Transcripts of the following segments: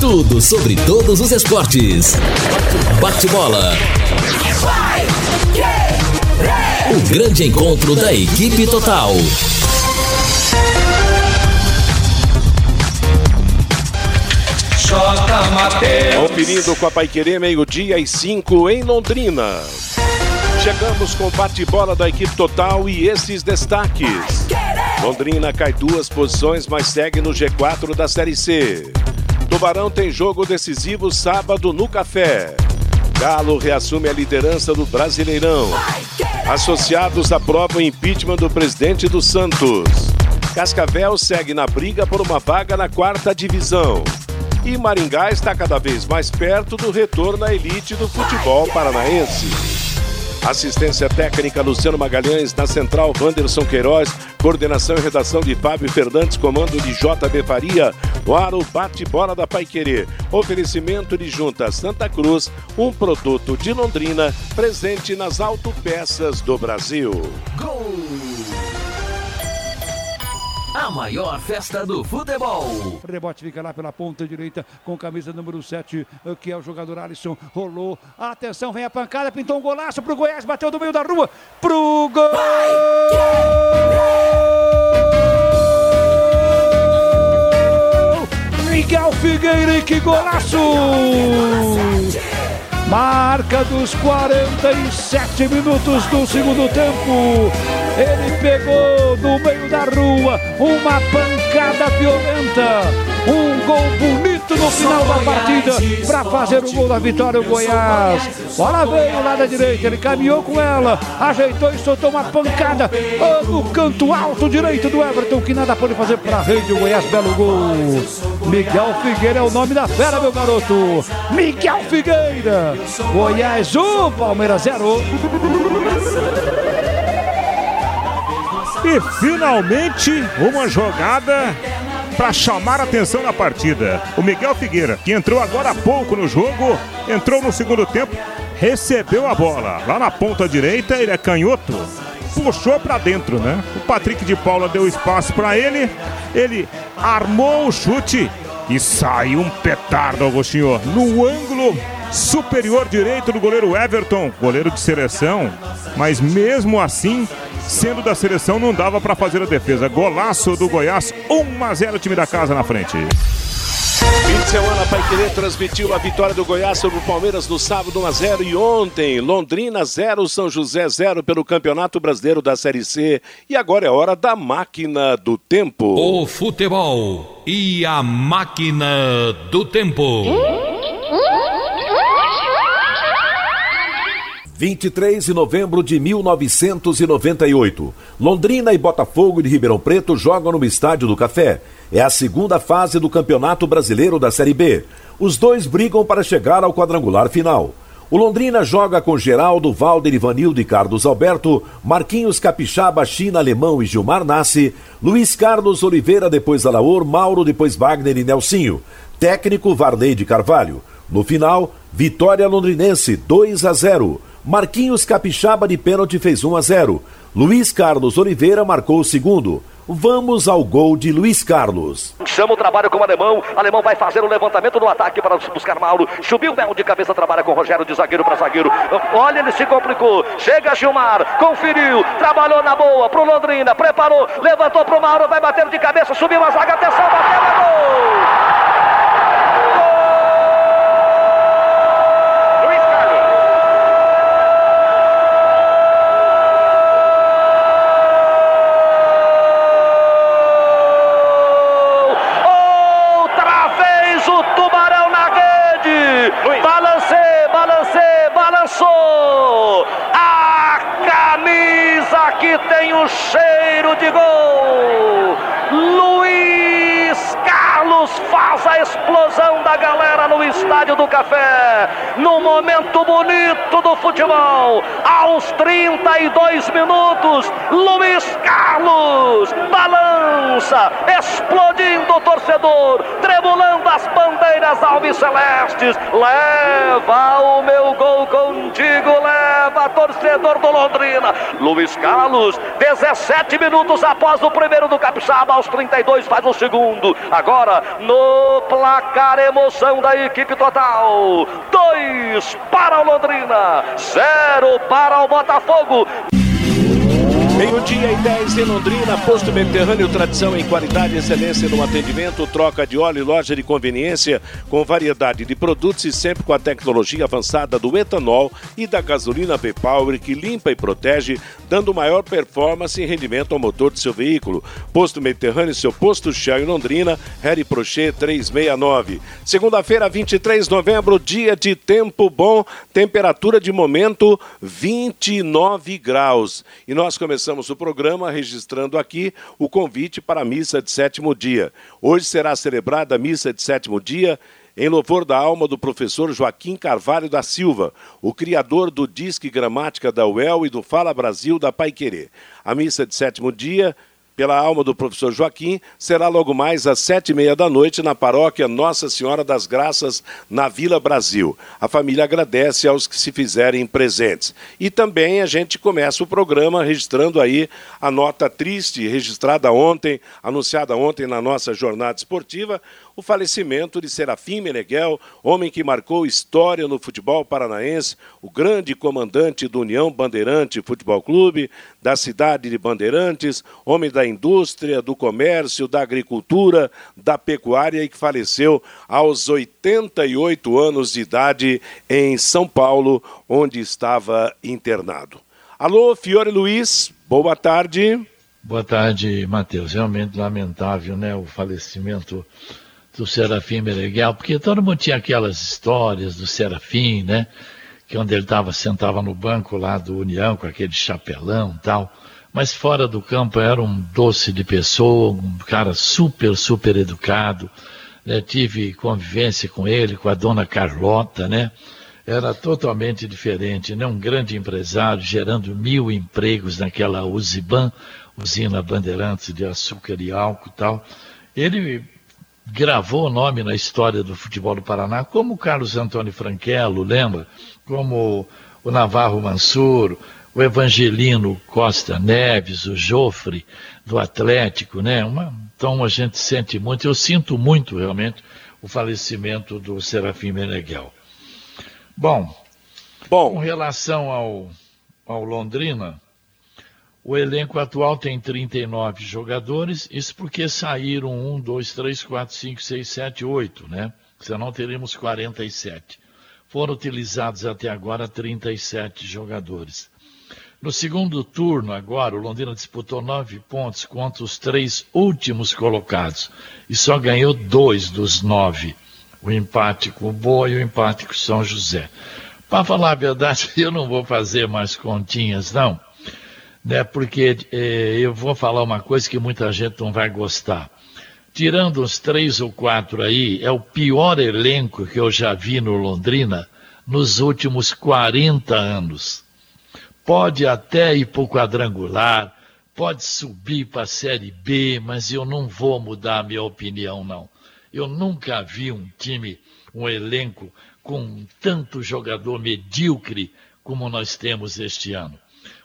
Tudo sobre todos os esportes. Bate-bola. O grande encontro da equipe total. Conferindo com a Paiquerê, meio-dia e 5 em Londrina. Chegamos com bate-bola da equipe total e esses destaques. Londrina cai duas posições, mas segue no G4 da Série C. Tubarão tem jogo decisivo sábado no Café. Galo reassume a liderança do Brasileirão. Associados aprovam o impeachment do presidente do Santos. Cascavel segue na briga por uma vaga na quarta divisão. E Maringá está cada vez mais perto do retorno à elite do futebol paranaense. Assistência técnica Luciano Magalhães, na central Wanderson Queiroz, coordenação e redação de Fábio Fernandes, comando de JB Faria, o bate-bola da Paiquerê. Oferecimento de Junta Santa Cruz, um produto de Londrina, presente nas autopeças do Brasil. Gol! A maior festa do futebol. O rebote fica lá pela ponta direita com camisa número 7, que é o jogador Alisson. Rolou. Atenção, vem a pancada, pintou um golaço pro Goiás, bateu do meio da rua pro gol! Miguel Figueira, que golaço! Marca dos 47 minutos do segundo tempo. Ele pegou no meio da rua uma pancada violenta. Um gol bonito no final da partida para fazer o gol da vitória o Goiás. Bola veio lá da direita, ele caminhou com ela, ajeitou e soltou uma pancada no canto alto direito do Everton, que nada pode fazer para a rede. O Goiás, belo gol. Miguel Figueira é o nome da fera, meu garoto. Miguel Figueira. Goiás 1, Palmeiras 0. E finalmente uma jogada para chamar atenção na partida. O Miguel Figueira, que entrou agora há pouco no jogo, entrou no segundo tempo, recebeu a bola. Lá na ponta direita, ele é canhoto, puxou para dentro, né? O Patrick de Paula deu espaço para ele, ele armou o chute e saiu um petardo, Agostinho, no ângulo superior direito do goleiro Everton, goleiro de seleção, mas mesmo assim, sendo da seleção, não dava para fazer a defesa. Golaço do Goiás, 1 a 0 time da casa na frente. Fim de semana, Pai Querer transmitiu a vitória do Goiás sobre o Palmeiras no sábado 1 a 0 e ontem Londrina 0, São José 0 pelo Campeonato Brasileiro da Série C. E agora é hora da máquina do tempo. O futebol e a máquina do tempo. 23 de novembro de 1998. Londrina e Botafogo de Ribeirão Preto jogam no Estádio do Café. É a segunda fase do Campeonato Brasileiro da Série B. Os dois brigam para chegar ao quadrangular final. O Londrina joga com Geraldo, Valder, Ivanildo e Carlos Alberto, Marquinhos Capixaba, China, Alemão e Gilmar Nassi, Luiz Carlos Oliveira, depois Alaor, Mauro, depois Wagner e Nelsinho. Técnico Varley de Carvalho. No final, vitória londrinense 2 a 0. Marquinhos Capixaba de pênalti fez 1 a 0. Luiz Carlos Oliveira marcou o segundo. Vamos ao gol de Luiz Carlos. Chama o trabalho com o alemão. Alemão vai fazer o levantamento no ataque para buscar Mauro. Subiu Bel de cabeça, trabalha com o Rogério de zagueiro para zagueiro. Olha, ele se complicou. Chega Gilmar, conferiu, trabalhou na boa pro Londrina, preparou, levantou pro Mauro, vai bater de cabeça, subiu a zaga, atenção, bateu, é gol! Outra vez o Tubarão na rede. Balancei, balancei, balançou. A camisa que tem o cheiro de gol. Luiz Carlos faz a explosão da Estádio do Café. No momento bonito do futebol. Aos 32 minutos, Luiz Carlos balança, explodindo o torcedor, tremulando as bandeiras alves celestes. Leva o meu gol contigo, leva Torcedor do Londrina. Luiz Carlos, 17 minutos após o primeiro do Capixaba, aos 32 faz o segundo. Agora, no placar, emoção da equipe total. 2 para o Londrina, 0 para o Botafogo. Meio-dia e 10 em Londrina, posto Mediterrâneo, tradição em qualidade e excelência no atendimento, troca de óleo e loja de conveniência com variedade de produtos e sempre com a tecnologia avançada do etanol e da gasolina V-Power que limpa e protege, dando maior performance e rendimento ao motor de seu veículo. Posto Mediterrâneo, seu posto Shell em Londrina, Harry Prochet 369. Segunda-feira, 23 de novembro, dia de tempo bom, temperatura de momento 29 graus. E nós começamos começamos o programa registrando aqui o convite para a missa de sétimo dia. Hoje será celebrada a missa de sétimo dia em louvor da alma do professor Joaquim Carvalho da Silva, o criador do Disque Gramática da UEL e do Fala Brasil da Pai Querer. A missa de sétimo dia pela alma do professor Joaquim, será logo mais às sete e meia da noite na paróquia Nossa Senhora das Graças, na Vila Brasil. A família agradece aos que se fizerem presentes. E também a gente começa o programa registrando aí a nota triste, registrada ontem, anunciada ontem na nossa jornada esportiva, o falecimento de Serafim Meneghel, homem que marcou história no futebol paranaense, o grande comandante do União Bandeirante Futebol Clube, da cidade de Bandeirantes, homem da indústria, do comércio, da agricultura, da pecuária e que faleceu aos 88 anos de idade em São Paulo, onde estava internado. Alô, Fiore Luiz, boa tarde. Boa tarde, Matheus. Realmente lamentável, né, o falecimento do Serafim Meneghel, porque todo mundo tinha aquelas histórias do Serafim, né? Que onde ele estava, sentava no banco lá do União com aquele chapelão tal. Mas fora do campo era um doce de pessoa, um cara super, super educado. Né? Tive convivência com ele, com a dona Carlota, né? Era totalmente diferente, né? Um grande empresário, gerando mil empregos naquela Uziban, usina Bandeirantes de açúcar e álcool e tal. Ele gravou o nome na história do futebol do Paraná, como o Carlos Antônio Franquelo, lembra? Como o Navarro Mansur, o Evangelino Costa Neves, o Jofre do Atlético, né? Uma, então a gente sente muito, eu sinto muito realmente o falecimento do Serafim Meneghel. Bom, Bom, com relação ao, ao Londrina, o elenco atual tem 39 jogadores, isso porque saíram 1, 2, 3, 4, 5, 6, 7, 8, né? Senão teríamos 47. Foram utilizados até agora 37 jogadores. No segundo turno, agora, o Londrina disputou nove pontos contra os três últimos colocados e só ganhou dois dos nove. O empate com o Boa e o empate com o São José. Para falar a verdade, eu não vou fazer mais continhas, não né? Porque eh, eu vou falar uma coisa que muita gente não vai gostar. Tirando os três ou quatro aí, é o pior elenco que eu já vi no Londrina nos últimos 40 anos. Pode até ir para o quadrangular, pode subir para a Série B, mas eu não vou mudar a minha opinião, não. Eu nunca vi um time, um elenco com tanto jogador medíocre como nós temos este ano.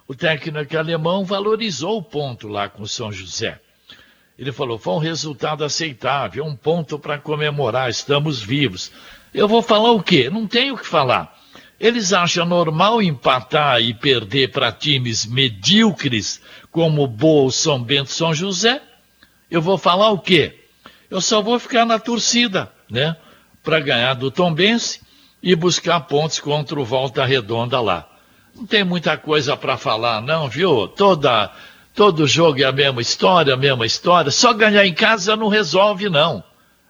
O técnico alemão valorizou o ponto lá com o São José. Ele falou: foi um resultado aceitável, um ponto para comemorar, estamos vivos. Eu vou falar o quê? Não tenho o que falar. Eles acham normal empatar e perder para times medíocres como Boa, São Bento, São José? Eu vou falar o quê? Eu só vou ficar na torcida, né? Para ganhar do Tombense e buscar pontos contra o Volta Redonda lá. Não tem muita coisa para falar, não, viu? Toda, todo jogo é a mesma história, a mesma história. Só ganhar em casa não resolve, não.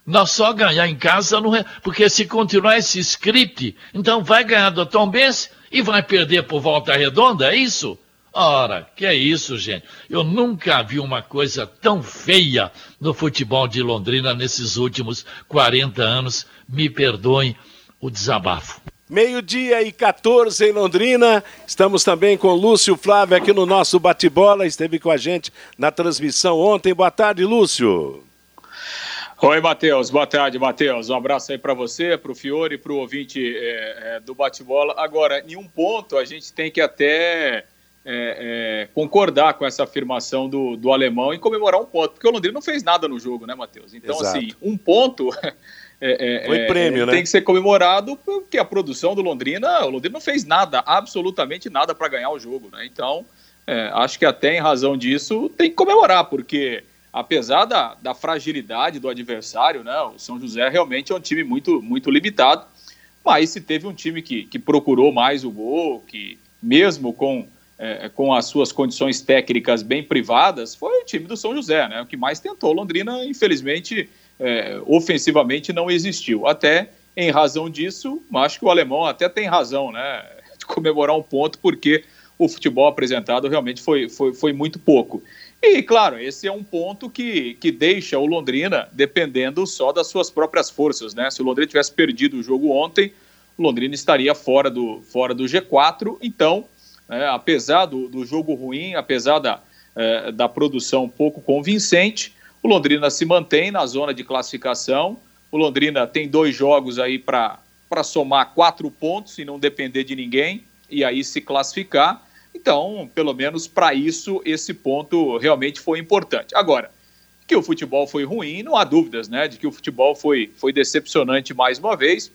Nós só ganhar em casa não re... Porque se continuar esse script, então vai ganhar do Tom Benz e vai perder por volta redonda, é isso? Ora, que é isso, gente? Eu nunca vi uma coisa tão feia no futebol de Londrina nesses últimos 40 anos. Me perdoem o desabafo. Meio-dia e 14 em Londrina. Estamos também com Lúcio Flávio aqui no nosso bate-bola. Esteve com a gente na transmissão ontem. Boa tarde, Lúcio. Oi, Matheus. Boa tarde, Matheus. Um abraço aí para você, para o Fiore, para o ouvinte é, é, do bate-bola. Agora, em um ponto, a gente tem que até é, é, concordar com essa afirmação do, do alemão e comemorar um ponto, porque o Londrina não fez nada no jogo, né, Matheus? Então, Exato. assim, um ponto. É, Foi prêmio, né? Tem que ser comemorado porque a produção do Londrina, o Londrina não fez nada, absolutamente nada para ganhar o jogo, né? Então, é, acho que até em razão disso tem que comemorar, porque apesar da, da fragilidade do adversário, né, o São José realmente é um time muito, muito limitado, mas se teve um time que, que procurou mais o gol, que mesmo com, é, com as suas condições técnicas bem privadas, foi o time do São José, né, o que mais tentou. Londrina, infelizmente, é, ofensivamente não existiu. Até em razão disso, acho que o alemão até tem razão, né, de comemorar um ponto, porque o futebol apresentado realmente foi, foi, foi muito pouco. E, claro, esse é um ponto que, que deixa o Londrina dependendo só das suas próprias forças, né? Se o Londrina tivesse perdido o jogo ontem, o Londrina estaria fora do, fora do G4. Então, é, apesar do, do jogo ruim, apesar da, é, da produção pouco convincente, o Londrina se mantém na zona de classificação. O Londrina tem dois jogos aí para somar quatro pontos e não depender de ninguém e aí se classificar. Então, pelo menos para isso, esse ponto realmente foi importante. Agora, que o futebol foi ruim, não há dúvidas, né? De que o futebol foi, foi decepcionante mais uma vez.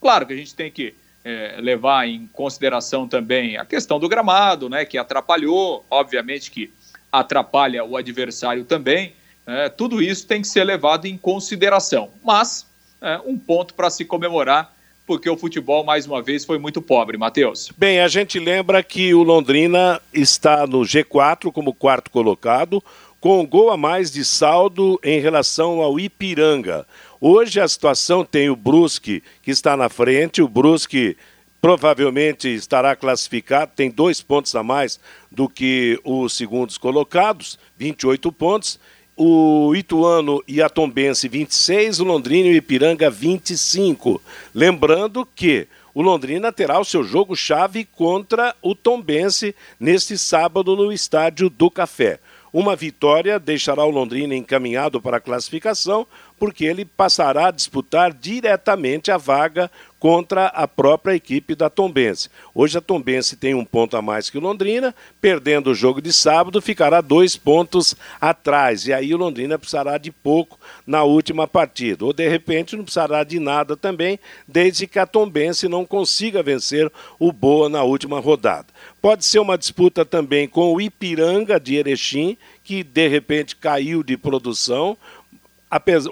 Claro que a gente tem que é, levar em consideração também a questão do gramado, né? Que atrapalhou, obviamente que atrapalha o adversário também. É, tudo isso tem que ser levado em consideração. Mas, é, um ponto para se comemorar porque o futebol, mais uma vez, foi muito pobre, Matheus. Bem, a gente lembra que o Londrina está no G4 como quarto colocado, com um gol a mais de saldo em relação ao Ipiranga. Hoje a situação tem o Brusque, que está na frente, o Brusque provavelmente estará classificado, tem dois pontos a mais do que os segundos colocados, 28 pontos, o Ituano e a Tombense 26, o Londrina e o Ipiranga 25. Lembrando que o Londrina terá o seu jogo chave contra o Tombense neste sábado no Estádio do Café. Uma vitória deixará o Londrina encaminhado para a classificação, porque ele passará a disputar diretamente a vaga contra a própria equipe da Tombense. Hoje a Tombense tem um ponto a mais que o Londrina, perdendo o jogo de sábado, ficará dois pontos atrás. E aí o Londrina precisará de pouco na última partida. Ou de repente não precisará de nada também, desde que a Tombense não consiga vencer o Boa na última rodada. Pode ser uma disputa também com o Ipiranga de Erechim, que de repente caiu de produção,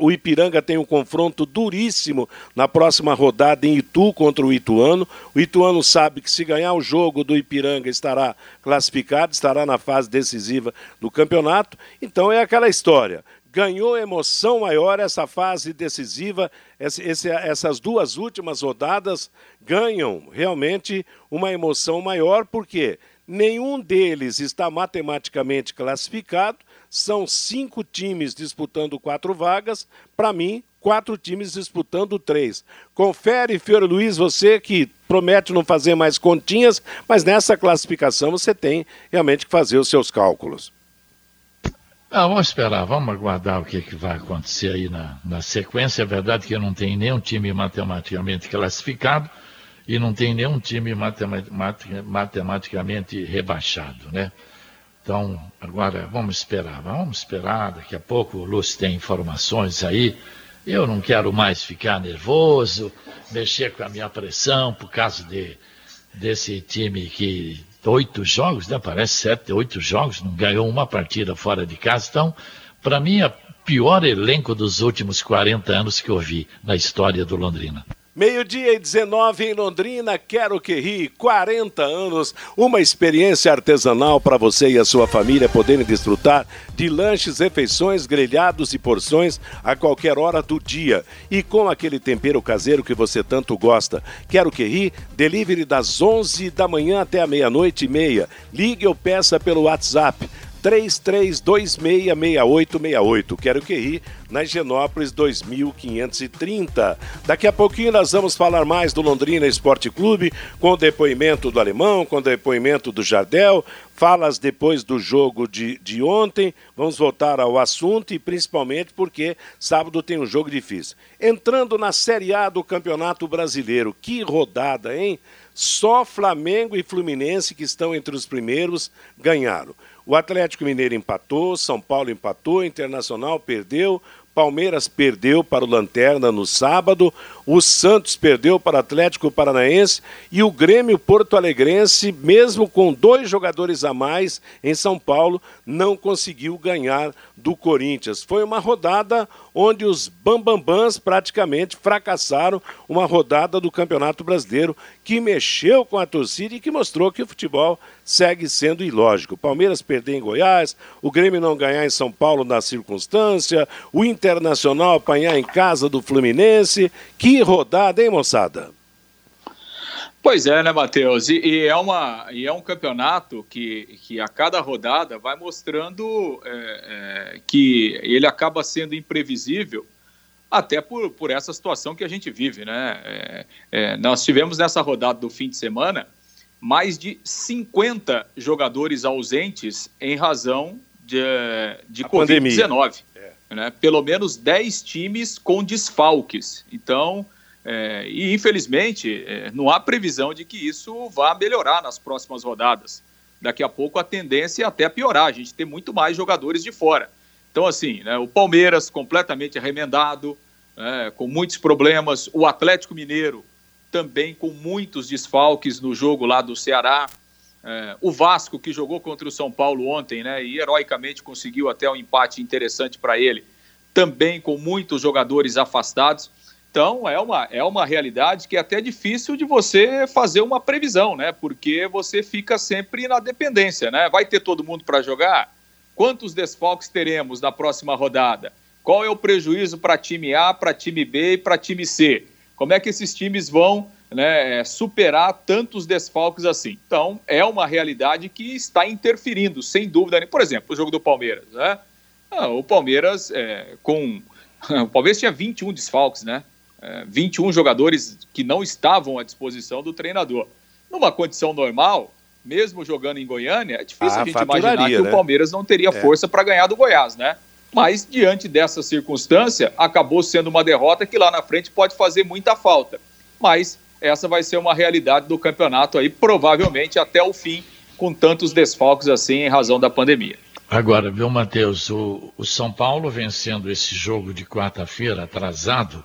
o Ipiranga tem um confronto duríssimo na próxima rodada em Itu contra o Ituano. O Ituano sabe que se ganhar o jogo do Ipiranga estará classificado, estará na fase decisiva do campeonato. Então é aquela história. Ganhou emoção maior essa fase decisiva, esse, essas duas últimas rodadas ganham realmente uma emoção maior, porque nenhum deles está matematicamente classificado são cinco times disputando quatro vagas. Para mim, quatro times disputando três. Confere, Fiore Luiz, você que promete não fazer mais continhas, mas nessa classificação você tem realmente que fazer os seus cálculos. Ah, vamos esperar, vamos aguardar o que, que vai acontecer aí na, na sequência. É verdade que não tem nenhum time matematicamente classificado e não tem nenhum time matematicamente rebaixado, né? Então, agora vamos esperar, vamos esperar. Daqui a pouco o Lúcio tem informações aí. Eu não quero mais ficar nervoso, mexer com a minha pressão por causa de, desse time que oito jogos, né? Parece sete, oito jogos, não ganhou uma partida fora de casa. Então, para mim, é o pior elenco dos últimos 40 anos que eu vi na história do Londrina. Meio-dia e 19 em Londrina, quero que ri, 40 anos, uma experiência artesanal para você e a sua família poderem desfrutar de lanches, refeições, grelhados e porções a qualquer hora do dia e com aquele tempero caseiro que você tanto gosta. Quero que ri, delivery das 11 da manhã até a meia-noite e meia. Ligue ou peça pelo WhatsApp 33266868. Quero que ri na Higienópolis 2530. Daqui a pouquinho nós vamos falar mais do Londrina Esporte Clube, com o depoimento do Alemão, com o depoimento do Jardel, falas depois do jogo de, de ontem. Vamos voltar ao assunto e principalmente porque sábado tem um jogo difícil. Entrando na Série A do Campeonato Brasileiro, que rodada, hein? Só Flamengo e Fluminense, que estão entre os primeiros, ganharam. O Atlético Mineiro empatou, São Paulo empatou, Internacional perdeu, Palmeiras perdeu para o Lanterna no sábado, o Santos perdeu para o Atlético Paranaense e o Grêmio Porto Alegrense, mesmo com dois jogadores a mais em São Paulo, não conseguiu ganhar do Corinthians. Foi uma rodada onde os Bambambãs praticamente fracassaram, uma rodada do Campeonato Brasileiro que mexeu com a torcida e que mostrou que o futebol segue sendo ilógico. Palmeiras perder em Goiás, o Grêmio não ganhar em São Paulo na circunstância, o Internacional apanhar em casa do Fluminense. Que rodada, hein, moçada? Pois é, né, Matheus? E, e, é uma, e é um campeonato que, que a cada rodada vai mostrando é, é, que ele acaba sendo imprevisível, até por, por essa situação que a gente vive, né? É, é nós tivemos nessa rodada do fim de semana mais de 50 jogadores ausentes em razão de, de Covid-19. É. Né? Pelo menos 10 times com desfalques. Então é, e, infelizmente, é, não há previsão de que isso vá melhorar nas próximas rodadas. Daqui a pouco a tendência é até piorar, a gente tem muito mais jogadores de fora. Então, assim, né, o Palmeiras completamente arremendado, né, com muitos problemas, o Atlético Mineiro também com muitos desfalques no jogo lá do Ceará, é, o Vasco, que jogou contra o São Paulo ontem, né, e heroicamente conseguiu até um empate interessante para ele, também com muitos jogadores afastados. Então, é uma, é uma realidade que é até difícil de você fazer uma previsão, né? Porque você fica sempre na dependência, né? Vai ter todo mundo para jogar? Quantos desfalques teremos na próxima rodada? Qual é o prejuízo para time A, para time B e para time C? Como é que esses times vão né, superar tantos desfalques assim? Então, é uma realidade que está interferindo, sem dúvida. Por exemplo, o jogo do Palmeiras, né? Ah, o Palmeiras, é, com. O Palmeiras tinha 21 desfalques, né? 21 é, jogadores que não estavam à disposição do treinador. Numa condição normal, mesmo jogando em Goiânia, é difícil ah, a gente imaginar que né? o Palmeiras não teria é. força para ganhar do Goiás, né? Mas, diante dessa circunstância, acabou sendo uma derrota que lá na frente pode fazer muita falta. Mas essa vai ser uma realidade do campeonato aí, provavelmente até o fim, com tantos desfalques assim em razão da pandemia. Agora, viu, Matheus, o, o São Paulo vencendo esse jogo de quarta-feira atrasado,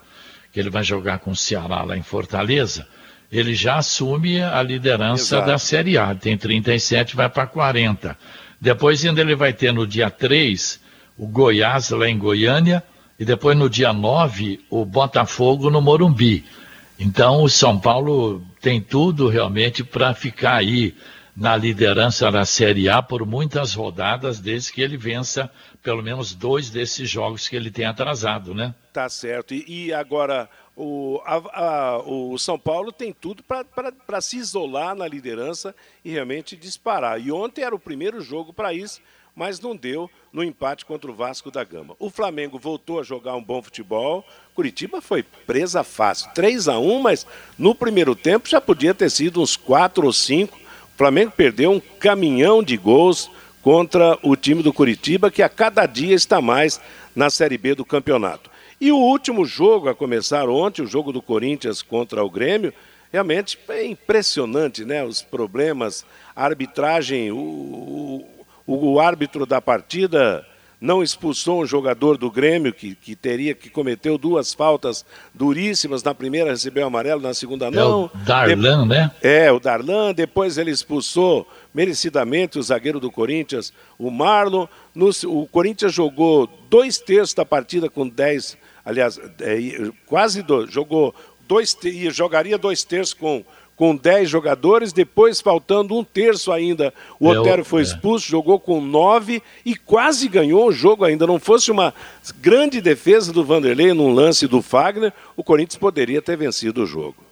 que ele vai jogar com o Ceará lá em Fortaleza, ele já assume a liderança Exato. da Série A. Tem 37, vai para 40. Depois ainda ele vai ter no dia 3 o Goiás lá em Goiânia e depois no dia 9 o Botafogo no Morumbi. Então o São Paulo tem tudo realmente para ficar aí na liderança da Série A por muitas rodadas, desde que ele vença pelo menos dois desses jogos que ele tem atrasado, né? Tá certo. E, e agora, o, a, a, o São Paulo tem tudo para se isolar na liderança e realmente disparar. E ontem era o primeiro jogo para isso, mas não deu no empate contra o Vasco da Gama. O Flamengo voltou a jogar um bom futebol. Curitiba foi presa fácil. 3 a 1 mas no primeiro tempo já podia ter sido uns 4 ou 5 Flamengo perdeu um caminhão de gols contra o time do Curitiba, que a cada dia está mais na Série B do campeonato. E o último jogo a começar ontem, o jogo do Corinthians contra o Grêmio, realmente é impressionante, né? Os problemas, a arbitragem, o, o, o árbitro da partida não expulsou um jogador do Grêmio que, que teria que cometeu duas faltas duríssimas. Na primeira recebeu amarelo, na segunda não. É o Darlan, de... né? É, o Darlan. Depois ele expulsou merecidamente o zagueiro do Corinthians, o Marlon. No... o Corinthians jogou dois terços da partida com dez, aliás, é, quase dois, jogou dois, jogaria dois terços com com 10 jogadores, depois faltando um terço ainda. O é Otero foi é. expulso, é. jogou com 9 e quase ganhou o jogo ainda. Não fosse uma grande defesa do Vanderlei num lance do Fagner, o Corinthians poderia ter vencido o jogo.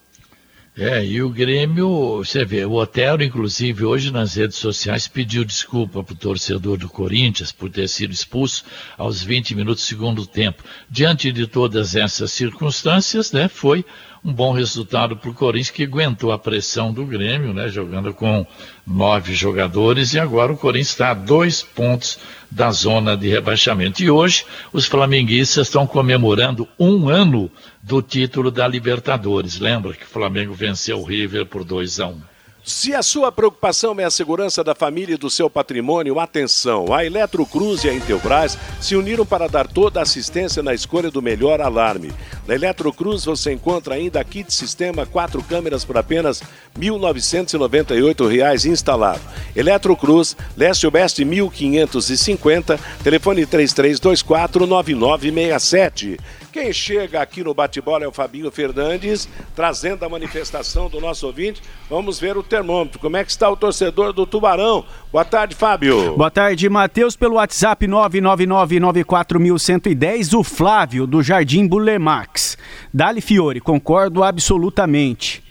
É, e o Grêmio, você vê, o Otero, inclusive, hoje nas redes sociais pediu desculpa para o torcedor do Corinthians por ter sido expulso aos 20 minutos do segundo tempo. Diante de todas essas circunstâncias, né, foi um bom resultado para o Corinthians, que aguentou a pressão do Grêmio, né, jogando com nove jogadores, e agora o Corinthians está a dois pontos da zona de rebaixamento. E hoje os flamenguistas estão comemorando um ano do título da Libertadores. Lembra que o Flamengo venceu o River por 2 a 1 um. Se a sua preocupação é a segurança da família e do seu patrimônio, atenção! A Eletrocruz e a Intelbras se uniram para dar toda a assistência na escolha do melhor alarme. Na Eletrocruz você encontra ainda kit sistema quatro câmeras por apenas R$ 1.998 instalado. Eletrocruz, Leste Oeste 1550, telefone 3324 9967. Quem chega aqui no bate-bola é o Fabinho Fernandes, trazendo a manifestação do nosso ouvinte. Vamos ver o termômetro. Como é que está o torcedor do Tubarão? Boa tarde, Fábio. Boa tarde, Matheus. Pelo WhatsApp 999-94110, o Flávio, do Jardim Bulemax. Dali Fiore, concordo absolutamente.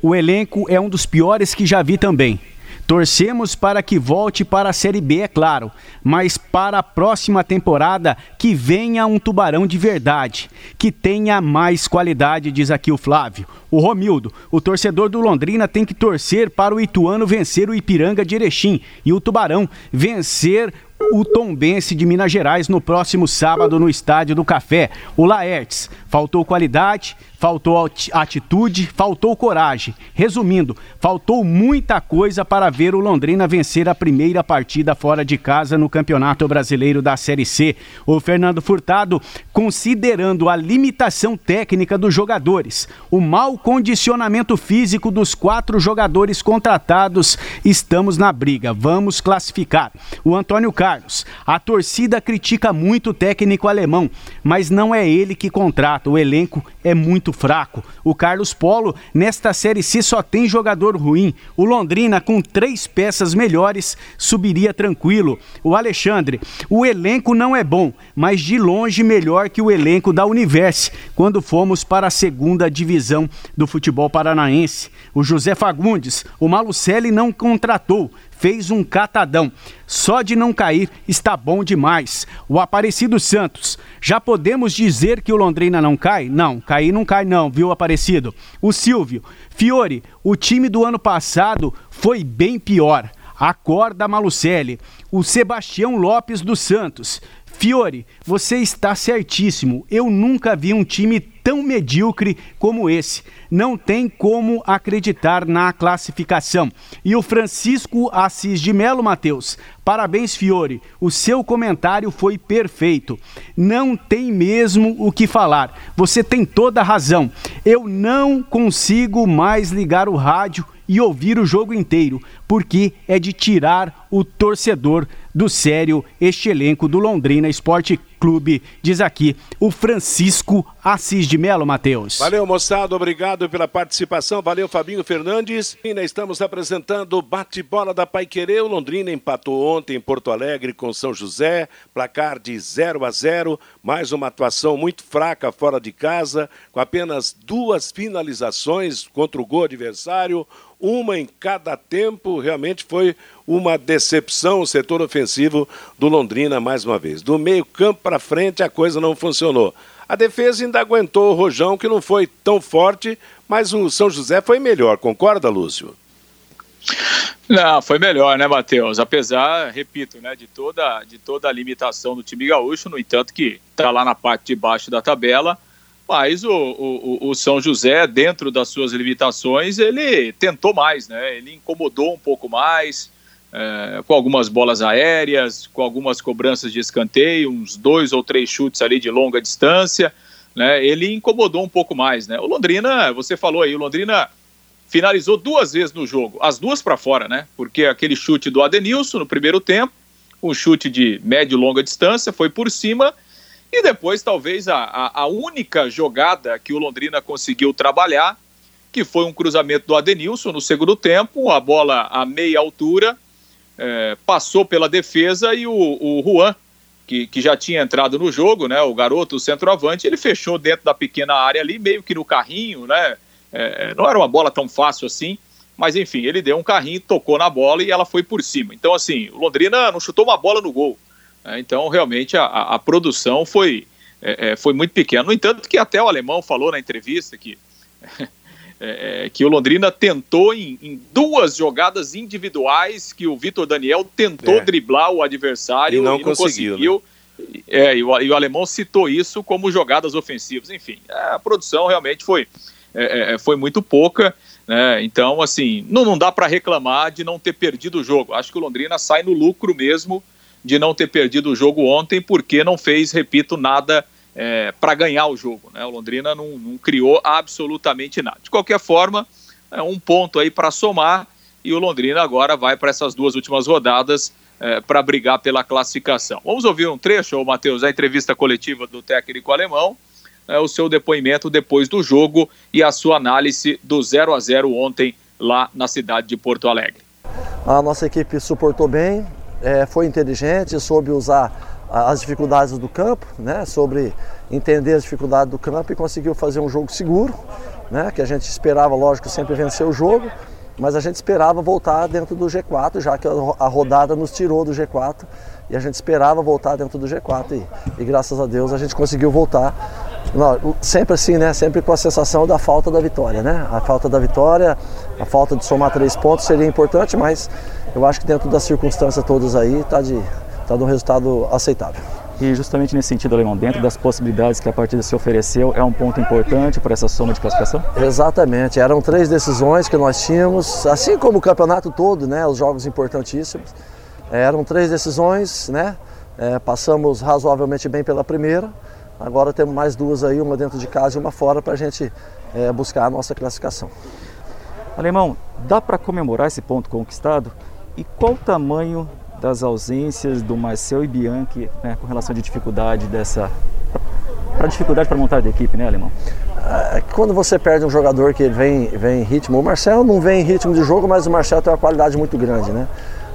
O elenco é um dos piores que já vi também. Torcemos para que volte para a Série B, é claro, mas para a próxima temporada que venha um tubarão de verdade, que tenha mais qualidade, diz aqui o Flávio. O Romildo, o torcedor do Londrina tem que torcer para o Ituano vencer o Ipiranga de Erechim e o Tubarão vencer o Tombense de Minas Gerais no próximo sábado no Estádio do Café. O Laertes, faltou qualidade, faltou atitude, faltou coragem. Resumindo, faltou muita coisa para ver o Londrina vencer a primeira partida fora de casa no Campeonato Brasileiro da Série C. O Fernando Furtado, considerando a limitação técnica dos jogadores, o mau condicionamento físico dos quatro jogadores contratados, estamos na briga. Vamos classificar. O Antônio Carlos, a torcida critica muito o técnico alemão, mas não é ele que contrata, o elenco é muito fraco. O Carlos Polo, nesta Série C, só tem jogador ruim. O Londrina, com três peças melhores, subiria tranquilo. O Alexandre, o elenco não é bom, mas de longe melhor que o elenco da Universe, quando fomos para a segunda divisão do futebol paranaense. O José Fagundes, o Malucelli não contratou, fez um catadão. Só de não cair está bom demais. O Aparecido Santos, já podemos dizer que o Londrina não cai? Não, cair não cai não, viu Aparecido? O Silvio, Fiore, o time do ano passado foi bem pior. Acorda Malucelli. O Sebastião Lopes dos Santos. Fiore, você está certíssimo. Eu nunca vi um time tão medíocre como esse. Não tem como acreditar na classificação. E o Francisco Assis de Melo Matheus, parabéns Fiore, o seu comentário foi perfeito. Não tem mesmo o que falar. Você tem toda a razão. Eu não consigo mais ligar o rádio e ouvir o jogo inteiro, porque é de tirar o torcedor do sério este elenco do Londrina Esporte Clube, diz aqui o Francisco Assis de Melo, Matheus. Valeu, moçada, obrigado pela participação. Valeu, Fabinho Fernandes. E estamos apresentando o bate-bola da Paiquerê. O Londrina empatou ontem em Porto Alegre com São José, placar de 0 a 0. Mais uma atuação muito fraca fora de casa, com apenas duas finalizações contra o gol adversário uma em cada tempo. Realmente foi uma decepção o setor ofensivo do Londrina mais uma vez. Do meio-campo para frente a coisa não funcionou. A defesa ainda aguentou o Rojão, que não foi tão forte, mas o São José foi melhor, concorda, Lúcio? Não, foi melhor, né, Matheus? Apesar, repito, né, de toda, de toda a limitação do time gaúcho, no entanto que está lá na parte de baixo da tabela, mas o, o, o, São José, dentro das suas limitações, ele tentou mais, né? Ele incomodou um pouco mais, é, com algumas bolas aéreas, com algumas cobranças de escanteio, uns dois ou três chutes ali de longa distância, né? Ele incomodou um pouco mais, né? O Londrina, você falou aí, o Londrina finalizou duas vezes no jogo, as duas para fora, né? Porque aquele chute do Adenilson no primeiro tempo, um chute de médio longa distância, foi por cima e depois, talvez, a, a, a única jogada que o Londrina conseguiu trabalhar, que foi um cruzamento do Adenilson no segundo tempo, a bola a meia altura, é, passou pela defesa e o, o Juan, que, que já tinha entrado no jogo, né, o garoto, o centroavante, ele fechou dentro da pequena área ali, meio que no carrinho, né, é, não era uma bola tão fácil assim, mas enfim, ele deu um carrinho, tocou na bola e ela foi por cima. Então, assim, o Londrina não chutou uma bola no gol. Né? Então, realmente, a, a produção foi, é, é, foi muito pequena. No entanto, que até o alemão falou na entrevista que, é, é, que o Londrina tentou em, em, duas jogadas individuais que o Vitor Daniel tentou é. driblar o adversário e não, e não conseguiu. conseguiu. Né? É, e o, e o, alemão citou isso como jogadas ofensivas. Enfim, a produção realmente foi, foi muito pouca. Né? Então, assim, não, não dá para reclamar de não ter perdido o jogo. Acho que o Londrina sai no lucro mesmo de não ter perdido o jogo ontem, porque não fez, repito, nada é, para ganhar o jogo. Né? O Londrina não, não, criou absolutamente nada. De qualquer forma, é um ponto aí para somar e o Londrina agora vai para essas duas últimas rodadas é, para brigar pela classificação. Vamos ouvir um trecho, Matheus, a entrevista coletiva do técnico alemão é, o seu depoimento depois do jogo e a sua análise do 0 a 0 ontem lá na cidade de Porto Alegre. A nossa equipe suportou bem, é, foi inteligente, soube usar as dificuldades do campo, né, sobre entender as dificuldades do campo e conseguiu fazer um jogo seguro, né, que a gente esperava, lógico, sempre vencer o jogo, mas a gente esperava voltar dentro do G4, já que a rodada nos tirou do G4 e a gente esperava voltar dentro do G4 e, e graças a Deus a gente conseguiu voltar não, sempre assim, né? Sempre com a sensação da falta da vitória, né? A falta da vitória, a falta de somar três pontos seria importante, mas eu acho que dentro das circunstâncias todas aí está de, tá de um resultado aceitável. E justamente nesse sentido, Alemão, dentro das possibilidades que a partida se ofereceu, é um ponto importante para essa soma de classificação? Exatamente, eram três decisões que nós tínhamos, assim como o campeonato todo, né? Os jogos importantíssimos. Eram três decisões, né? É, passamos razoavelmente bem pela primeira Agora temos mais duas aí, uma dentro de casa e uma fora para a gente é, buscar a nossa classificação. Alemão, dá para comemorar esse ponto conquistado? E qual o tamanho das ausências do Marcel e Bianchi né, com relação à dificuldade dessa. para dificuldade para montar a equipe, né, Alemão? É, quando você perde um jogador que vem, vem em ritmo, o Marcel não vem em ritmo de jogo, mas o Marcel tem uma qualidade muito grande, né?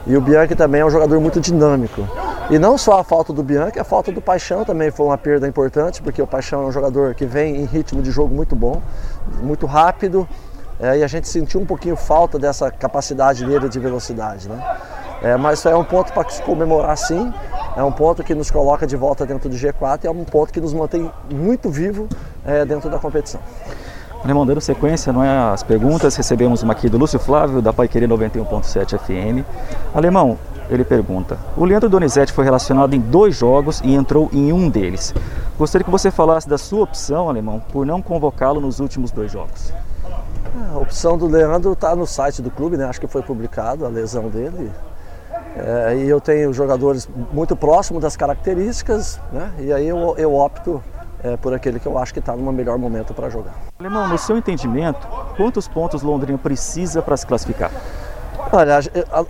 E o Bianchi também é um jogador muito dinâmico. E não só a falta do Bianchi, a falta do Paixão também foi uma perda importante, porque o Paixão é um jogador que vem em ritmo de jogo muito bom, muito rápido, é, e a gente sentiu um pouquinho falta dessa capacidade dele de velocidade. Né? É, mas é um ponto para se comemorar sim, é um ponto que nos coloca de volta dentro do G4 e é um ponto que nos mantém muito vivo é, dentro da competição. Alemão, dando sequência não é, as perguntas, recebemos uma aqui do Lúcio Flávio, da Paiquerê 91.7 FM. Alemão, ele pergunta: O Leandro Donizete foi relacionado em dois jogos e entrou em um deles. Gostaria que você falasse da sua opção, Alemão, por não convocá-lo nos últimos dois jogos. A opção do Leandro está no site do clube, né? acho que foi publicado a lesão dele. É, e eu tenho jogadores muito próximos das características, né? e aí eu, eu opto é, por aquele que eu acho que está no melhor momento para jogar. Alemão, no seu entendimento, quantos pontos Londrina precisa para se classificar? Olha,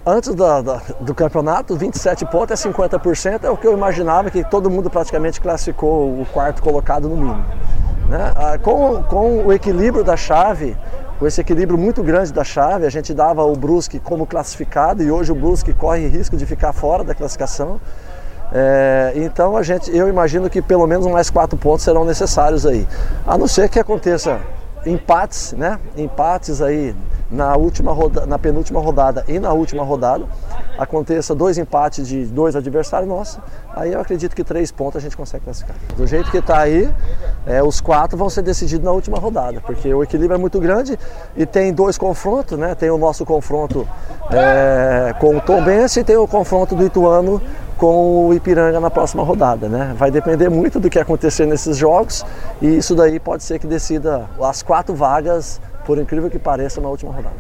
antes da, da, do campeonato, 27 pontos é 50%, é o que eu imaginava que todo mundo praticamente classificou o quarto colocado no mínimo. Né? Ah, com, com o equilíbrio da chave, com esse equilíbrio muito grande da chave, a gente dava o Brusque como classificado e hoje o Brusque corre risco de ficar fora da classificação. É, então a gente, eu imagino que pelo menos mais quatro pontos serão necessários aí. A não ser que aconteça empates, né? Empates aí na última roda, na penúltima rodada e na última rodada aconteça dois empates de dois adversários nossos, aí eu acredito que três pontos a gente consegue classificar. Do jeito que está aí, é, os quatro vão ser decididos na última rodada, porque o equilíbrio é muito grande e tem dois confrontos, né? Tem o nosso confronto é, com o Tom e tem o confronto do Ituano com o Ipiranga na próxima rodada, né? Vai depender muito do que acontecer nesses jogos e isso daí pode ser que decida as quatro vagas, por incrível que pareça, na última rodada.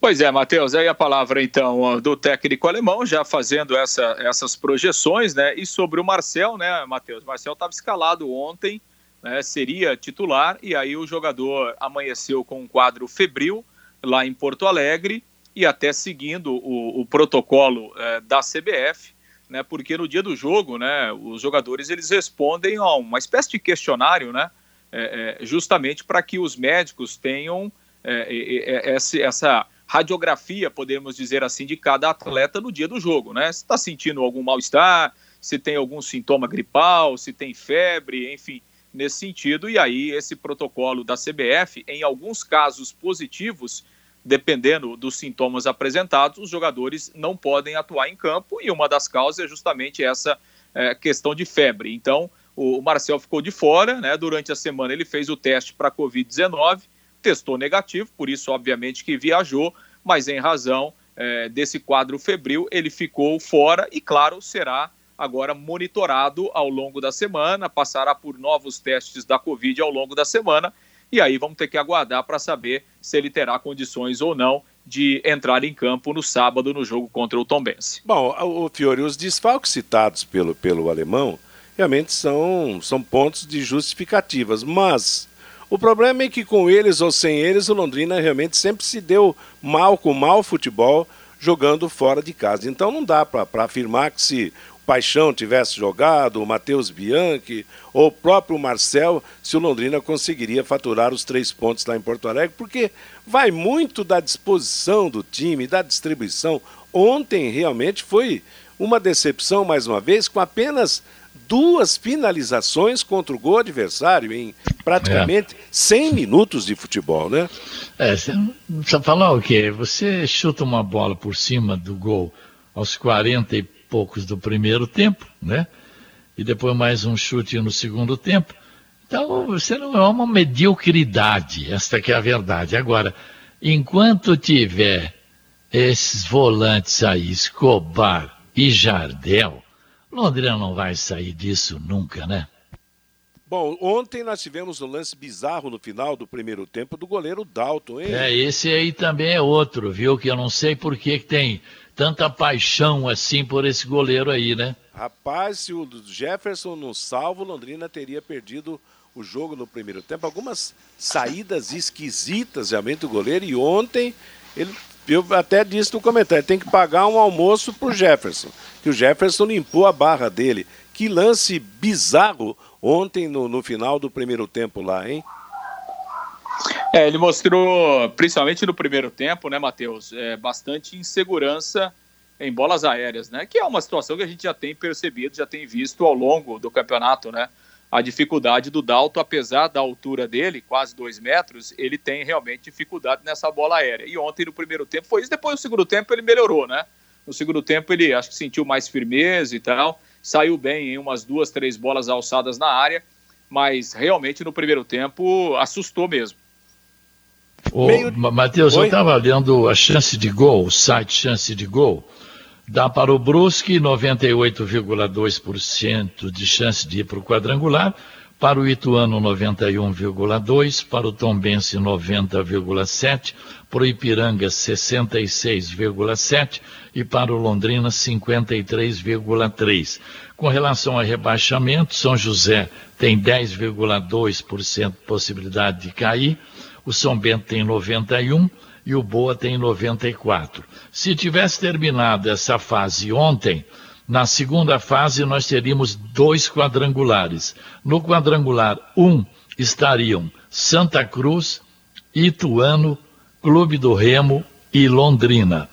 Pois é, Matheus, aí a palavra então do técnico alemão, já fazendo essa, essas projeções, né? E sobre o Marcel, né, Matheus? Marcel estava escalado ontem, né, seria titular, e aí o jogador amanheceu com um quadro febril lá em Porto Alegre e até seguindo o, o protocolo é, da CBF, né, porque no dia do jogo, né, os jogadores eles respondem a uma espécie de questionário, né, é, é, justamente para que os médicos tenham é, essa radiografia, podemos dizer assim, de cada atleta no dia do jogo, né? Se está sentindo algum mal-estar, se tem algum sintoma gripal, se tem febre, enfim, nesse sentido, e aí esse protocolo da CBF, em alguns casos positivos, dependendo dos sintomas apresentados, os jogadores não podem atuar em campo, e uma das causas é justamente essa é, questão de febre. Então, o Marcel ficou de fora, né? Durante a semana ele fez o teste para Covid-19, testou negativo, por isso, obviamente, que viajou, mas em razão é, desse quadro febril, ele ficou fora e, claro, será agora monitorado ao longo da semana, passará por novos testes da Covid ao longo da semana, e aí vamos ter que aguardar para saber se ele terá condições ou não de entrar em campo no sábado no jogo contra o Tombense. Bom, o os desfalques citados pelo, pelo alemão realmente são, são pontos de justificativas, mas o problema é que com eles ou sem eles, o Londrina realmente sempre se deu mal com mau futebol jogando fora de casa. Então não dá para afirmar que se Paixão tivesse jogado, o Matheus Bianchi ou o próprio Marcel, se o Londrina conseguiria faturar os três pontos lá em Porto Alegre, porque vai muito da disposição do time, da distribuição. Ontem realmente foi uma decepção, mais uma vez, com apenas duas finalizações contra o gol adversário em praticamente é. 100 minutos de futebol, né? É, você precisa falar o quê? Você chuta uma bola por cima do gol aos 40 e poucos do primeiro tempo, né? E depois mais um chute no segundo tempo. Então, você não é uma mediocridade, esta que é a verdade. Agora, enquanto tiver esses volantes aí, Escobar e Jardel, Londrina não vai sair disso nunca, né? Bom, ontem nós tivemos um lance bizarro no final do primeiro tempo do goleiro Dalton, hein? É, esse aí também é outro, viu? Que eu não sei por que tem tanta paixão assim por esse goleiro aí, né? Rapaz, se o Jefferson não salvo, Londrina teria perdido o jogo no primeiro tempo. Algumas saídas esquisitas realmente do goleiro. E ontem ele eu até disse no comentário, tem que pagar um almoço pro Jefferson, que o Jefferson limpou a barra dele. Que lance bizarro ontem no, no final do primeiro tempo lá, hein? É, ele mostrou, principalmente no primeiro tempo, né, Matheus, é, bastante insegurança em bolas aéreas, né? Que é uma situação que a gente já tem percebido, já tem visto ao longo do campeonato, né? a dificuldade do Dalto, apesar da altura dele, quase dois metros, ele tem realmente dificuldade nessa bola aérea. E ontem, no primeiro tempo, foi isso. Depois, no segundo tempo, ele melhorou, né? No segundo tempo, ele acho que sentiu mais firmeza e tal. Saiu bem em umas duas, três bolas alçadas na área. Mas realmente, no primeiro tempo, assustou mesmo. Ô, Meio... Matheus, eu estava lendo a chance de gol, o site chance de gol. Dá para o Brusque 98,2% de chance de ir para o quadrangular, para o Ituano 91,2%, para o Tombense 90,7%, para o Ipiranga 66,7% e para o Londrina 53,3%. Com relação a rebaixamento, São José tem 10,2% de possibilidade de cair, o São Bento tem 91%, e o Boa tem 94. Se tivesse terminado essa fase ontem, na segunda fase nós teríamos dois quadrangulares. No quadrangular 1 um, estariam Santa Cruz, Ituano, Clube do Remo e Londrina.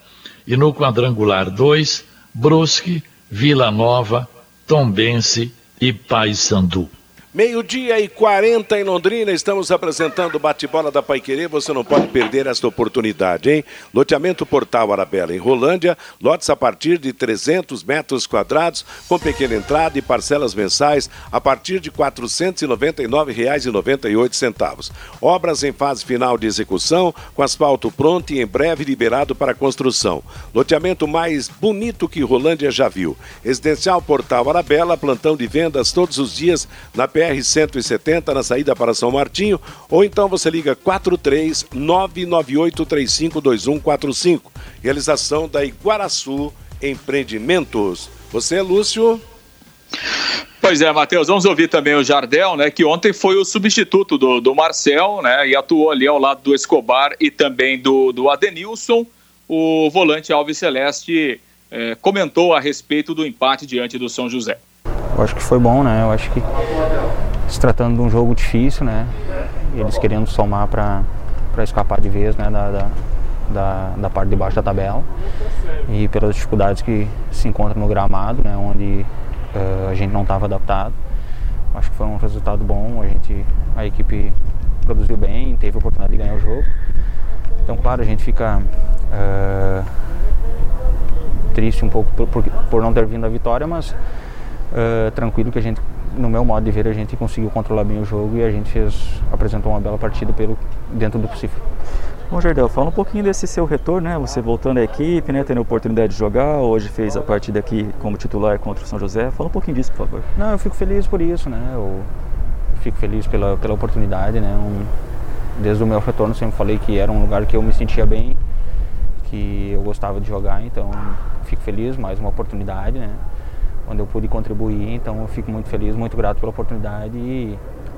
E no quadrangular 2, Brusque, Vila Nova, Tombense e Paysandu. Meio-dia e 40 em Londrina, estamos apresentando o bate-bola da Paiquerê. Você não pode perder esta oportunidade, hein? Loteamento Portal Arabella, em Rolândia, lotes a partir de 300 metros quadrados, com pequena entrada e parcelas mensais a partir de R$ 499,98. Obras em fase final de execução, com asfalto pronto e em breve liberado para construção. Loteamento mais bonito que Rolândia já viu. Residencial Portal Arabella, plantão de vendas todos os dias na PR BR-170 na saída para São Martinho, ou então você liga 43 998352145. Realização da Iguaraçu Empreendimentos. Você, Lúcio? Pois é, Matheus, vamos ouvir também o Jardel, né, que ontem foi o substituto do, do Marcel, né, e atuou ali ao lado do Escobar e também do, do Adenilson. O volante Alves Celeste eh, comentou a respeito do empate diante do São José. Eu acho que foi bom, né? Eu acho que se tratando de um jogo difícil, né? Eles querendo somar para escapar de vez, né? Da, da, da, da, parte de baixo da tabela e pelas dificuldades que se encontram no gramado, né? Onde uh, a gente não estava adaptado. acho que foi um resultado bom. A gente, a equipe produziu bem, teve a oportunidade de ganhar o jogo. Então, claro, a gente fica uh, triste um pouco por, por, por, não ter vindo a vitória, mas uh, tranquilo que a gente, no meu modo de ver, a gente conseguiu controlar bem o jogo e a gente fez, apresentou uma bela partida pelo, dentro do possível. Bom, Jardel, fala um pouquinho desse seu retorno, né? Você voltando à equipe, né? Tendo a oportunidade de jogar, hoje fez a partida aqui como titular contra o São José. Fala um pouquinho disso, por favor. Não, eu fico feliz por isso, né? Eu fico feliz pela, pela oportunidade, né? Um, desde o meu retorno sempre falei que era um lugar que eu me sentia bem, que eu gostava de jogar, então fico feliz, mais uma oportunidade, né? Onde eu pude contribuir, então eu fico muito feliz, muito grato pela oportunidade e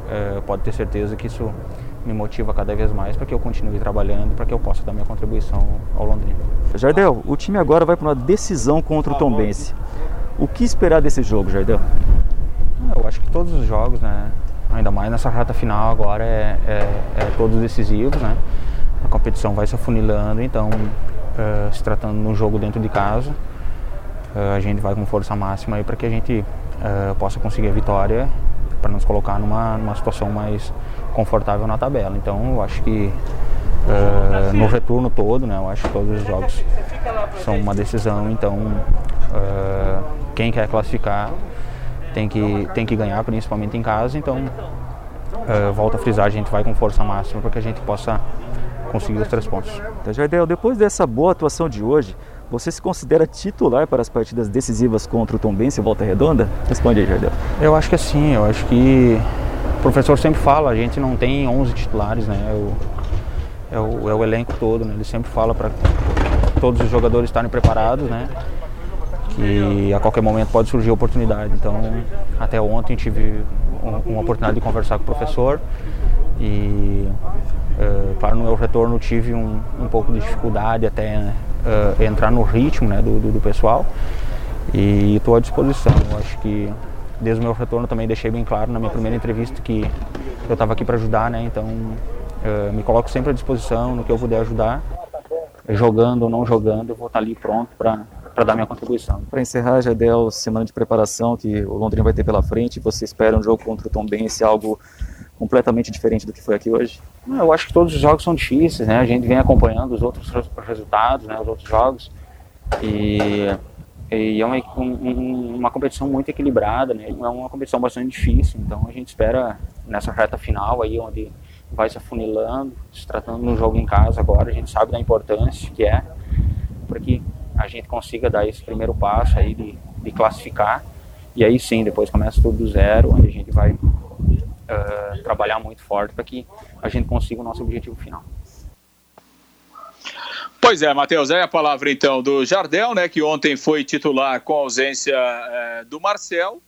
é, pode ter certeza que isso me motiva cada vez mais para que eu continue trabalhando, para que eu possa dar minha contribuição ao Londrina. Jardel, o time agora vai para uma decisão contra o Tombense. O que esperar desse jogo, Jardel? Eu acho que todos os jogos, né? Ainda mais nessa reta final agora é, é, é todos decisivos, né? A competição vai se afunilando, então uh, se tratando de um jogo dentro de casa, uh, a gente vai com força máxima aí para que a gente uh, possa conseguir a vitória para nos colocar numa, numa situação mais confortável na tabela. Então eu acho que uh, no retorno todo, né, eu acho que todos os jogos são uma decisão. Então uh, quem quer classificar tem que, tem que ganhar, principalmente em casa. Então uh, volta a frisar, a gente vai com força máxima para que a gente possa conseguir os três pontos. Então, Jardel, depois dessa boa atuação de hoje, você se considera titular para as partidas decisivas contra o Tombense e Volta Redonda? Responde aí, Jardel. Eu acho que sim, eu acho que o professor sempre fala, a gente não tem 11 titulares, né? É o, é o, é o elenco todo, né? Ele sempre fala para todos os jogadores estarem preparados, né? Que a qualquer momento pode surgir oportunidade. Então, até ontem tive uma oportunidade de conversar com o professor e, uh, claro, no meu retorno tive um, um pouco de dificuldade até uh, entrar no ritmo né, do, do, do pessoal e estou à disposição. Eu acho que desde o meu retorno também deixei bem claro na minha primeira entrevista que eu estava aqui para ajudar, né? Então uh, me coloco sempre à disposição no que eu puder ajudar, jogando ou não jogando, eu vou estar ali pronto para para dar minha contribuição. Para encerrar, Jadel, semana de preparação que o Londrina vai ter pela frente, você espera um jogo contra o Tom Bense, algo completamente diferente do que foi aqui hoje? Eu acho que todos os jogos são difíceis, né? A gente vem acompanhando os outros resultados, né? Os outros jogos e, e é uma, um, uma competição muito equilibrada, né? É uma competição bastante difícil, então a gente espera nessa reta final aí onde vai se afunilando, se tratando de um jogo em casa agora, a gente sabe da importância que é para que a gente consiga dar esse primeiro passo aí de, de classificar e aí sim, depois começa tudo do zero, onde a gente vai uh, trabalhar muito forte para que a gente consiga o nosso objetivo final. Pois é, Matheus, é a palavra então do Jardel, né, que ontem foi titular com a ausência é, do Marcel.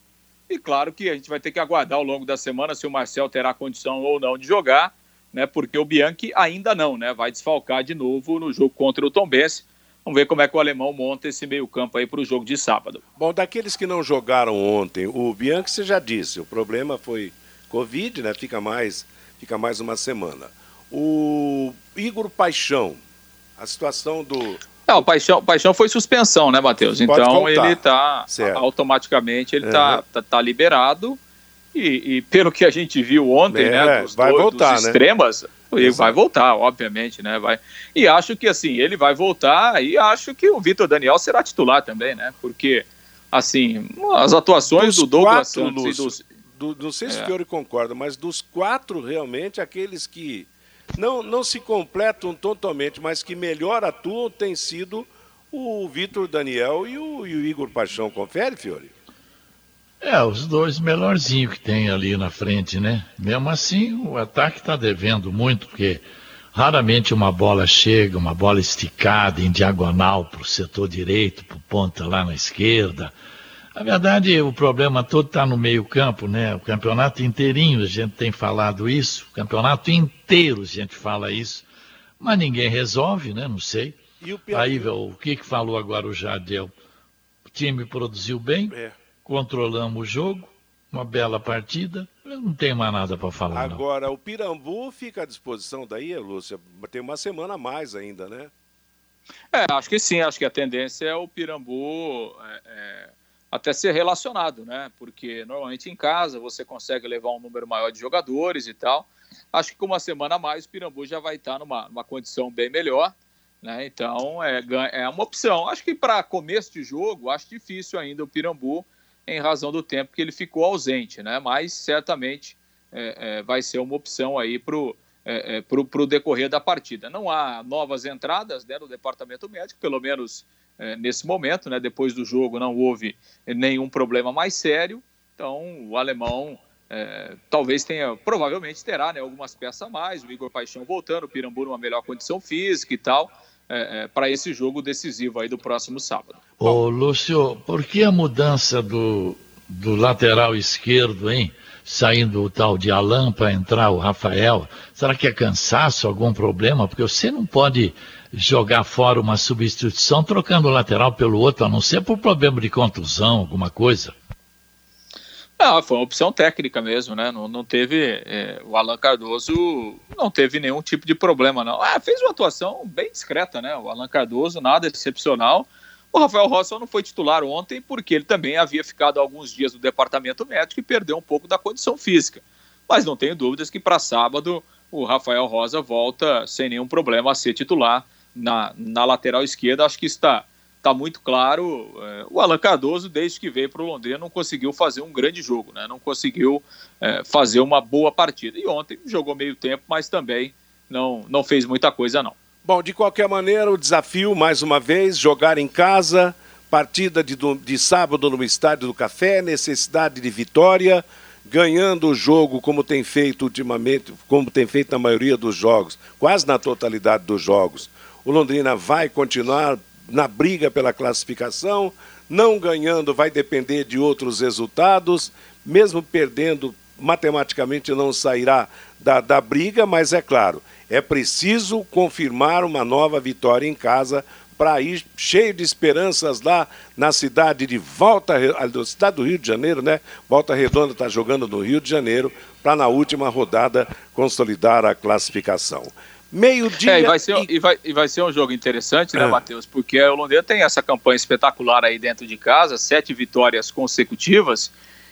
E claro que a gente vai ter que aguardar ao longo da semana se o Marcel terá condição ou não de jogar, né, porque o Bianchi ainda não, né, vai desfalcar de novo no jogo contra o Tombense. Vamos ver como é que o alemão monta esse meio-campo aí para o jogo de sábado. Bom, daqueles que não jogaram ontem, o Bianchi você já disse, o problema foi Covid, né? Fica mais, fica mais uma semana. O Igor Paixão, a situação do. Não, o Paixão, Paixão foi suspensão, né, Matheus? Então ele está automaticamente ele está uhum. tá, tá liberado. E, e, pelo que a gente viu ontem, né, é, né, dos, vai dois, voltar, dos extremas, né? ele vai voltar, obviamente, né, vai. E acho que assim ele vai voltar e acho que o Vitor Daniel será titular também, né, porque assim as atuações dos do Douglas Santos e dos, do, não sei se é. o Fiore concorda, mas dos quatro, realmente, aqueles que não, não se completam totalmente, mas que melhor atuam, tem sido o Vitor Daniel e o, e o Igor Paixão. Confere, Fiore? É, os dois melhorzinhos que tem ali na frente, né? Mesmo assim, o ataque está devendo muito, porque raramente uma bola chega, uma bola esticada em diagonal para o setor direito, para o ponta lá na esquerda. Na verdade, o problema todo está no meio-campo, né? O campeonato inteirinho a gente tem falado isso, o campeonato inteiro a gente fala isso, mas ninguém resolve, né? Não sei. Aí, o que, que falou agora o Jardel? O time produziu bem, é. controlamos o jogo, uma bela partida. Eu não tenho mais nada para falar. Agora, não. o Pirambu fica à disposição daí, Lúcia? Tem uma semana a mais ainda, né? É, acho que sim. Acho que a tendência é o Pirambu. É, é até ser relacionado, né? Porque normalmente em casa você consegue levar um número maior de jogadores e tal. Acho que com uma semana a mais o Pirambu já vai estar numa, numa condição bem melhor. Né? Então é, é uma opção. Acho que para começo de jogo, acho difícil ainda o Pirambu, em razão do tempo que ele ficou ausente, né? mas certamente é, é, vai ser uma opção aí para o é, é pro, pro decorrer da partida. Não há novas entradas né, no departamento médico, pelo menos nesse momento, né? depois do jogo não houve nenhum problema mais sério, então o alemão é, talvez tenha, provavelmente terá né, algumas peças a mais, o Igor Paixão voltando, o Pirambu numa melhor condição física e tal, é, é, para esse jogo decisivo aí do próximo sábado. Ô Lúcio, por que a mudança do, do lateral esquerdo, hein? Saindo o tal de Alain para entrar o Rafael, será que é cansaço, algum problema? Porque você não pode jogar fora uma substituição trocando o lateral pelo outro, a não ser por problema de contusão, alguma coisa. Não, foi uma opção técnica mesmo, né? Não, não teve. É, o Alan Cardoso não teve nenhum tipo de problema, não. Ah, fez uma atuação bem discreta, né? O Alan Cardoso, nada excepcional. O Rafael Rossi não foi titular ontem porque ele também havia ficado alguns dias no departamento médico e perdeu um pouco da condição física. Mas não tenho dúvidas que para sábado o Rafael Rosa volta sem nenhum problema a ser titular na, na lateral esquerda. Acho que está está muito claro. É, o Alan Cardoso, desde que veio para o Londrina, não conseguiu fazer um grande jogo, né? não conseguiu é, fazer uma boa partida. E ontem jogou meio tempo, mas também não, não fez muita coisa, não. Bom, de qualquer maneira, o desafio, mais uma vez, jogar em casa, partida de, de sábado no Estádio do Café, necessidade de vitória, ganhando o jogo como tem feito ultimamente, como tem feito na maioria dos jogos, quase na totalidade dos jogos. O Londrina vai continuar na briga pela classificação, não ganhando vai depender de outros resultados, mesmo perdendo, matematicamente não sairá da, da briga, mas é claro, é preciso confirmar uma nova vitória em casa para ir cheio de esperanças lá na cidade de Volta, cidade do Rio de Janeiro, né? Volta Redonda está jogando no Rio de Janeiro para na última rodada consolidar a classificação. Meio-dia. É, e, vai ser, e... E, vai, e vai ser um jogo interessante, né, é. Matheus? Porque o Londrina tem essa campanha espetacular aí dentro de casa, sete vitórias consecutivas.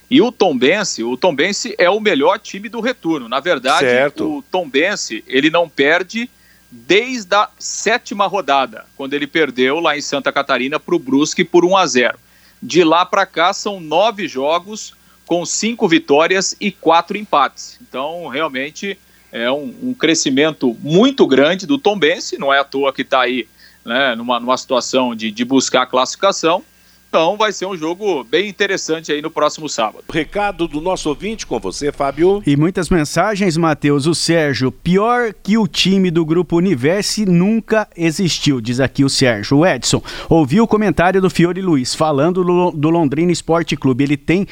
E o Tombense, o Tombense é o melhor time do retorno. Na verdade, certo. o Tombense, ele não perde desde a sétima rodada, quando ele perdeu lá em Santa Catarina para o Brusque por 1 a 0. De lá para cá são nove jogos com cinco vitórias e quatro empates. Então, realmente, é um, um crescimento muito grande do Tombense, não é à toa que está aí né, numa, numa situação de, de buscar a classificação. Então vai ser um jogo bem interessante aí no próximo sábado. Recado do nosso ouvinte com você, Fábio. E muitas mensagens, Matheus. O Sérgio, pior que o time do Grupo Universe nunca existiu, diz aqui o Sérgio. O Edson, ouviu o comentário do Fiore Luiz falando do, do Londrina Esporte Clube. Ele tem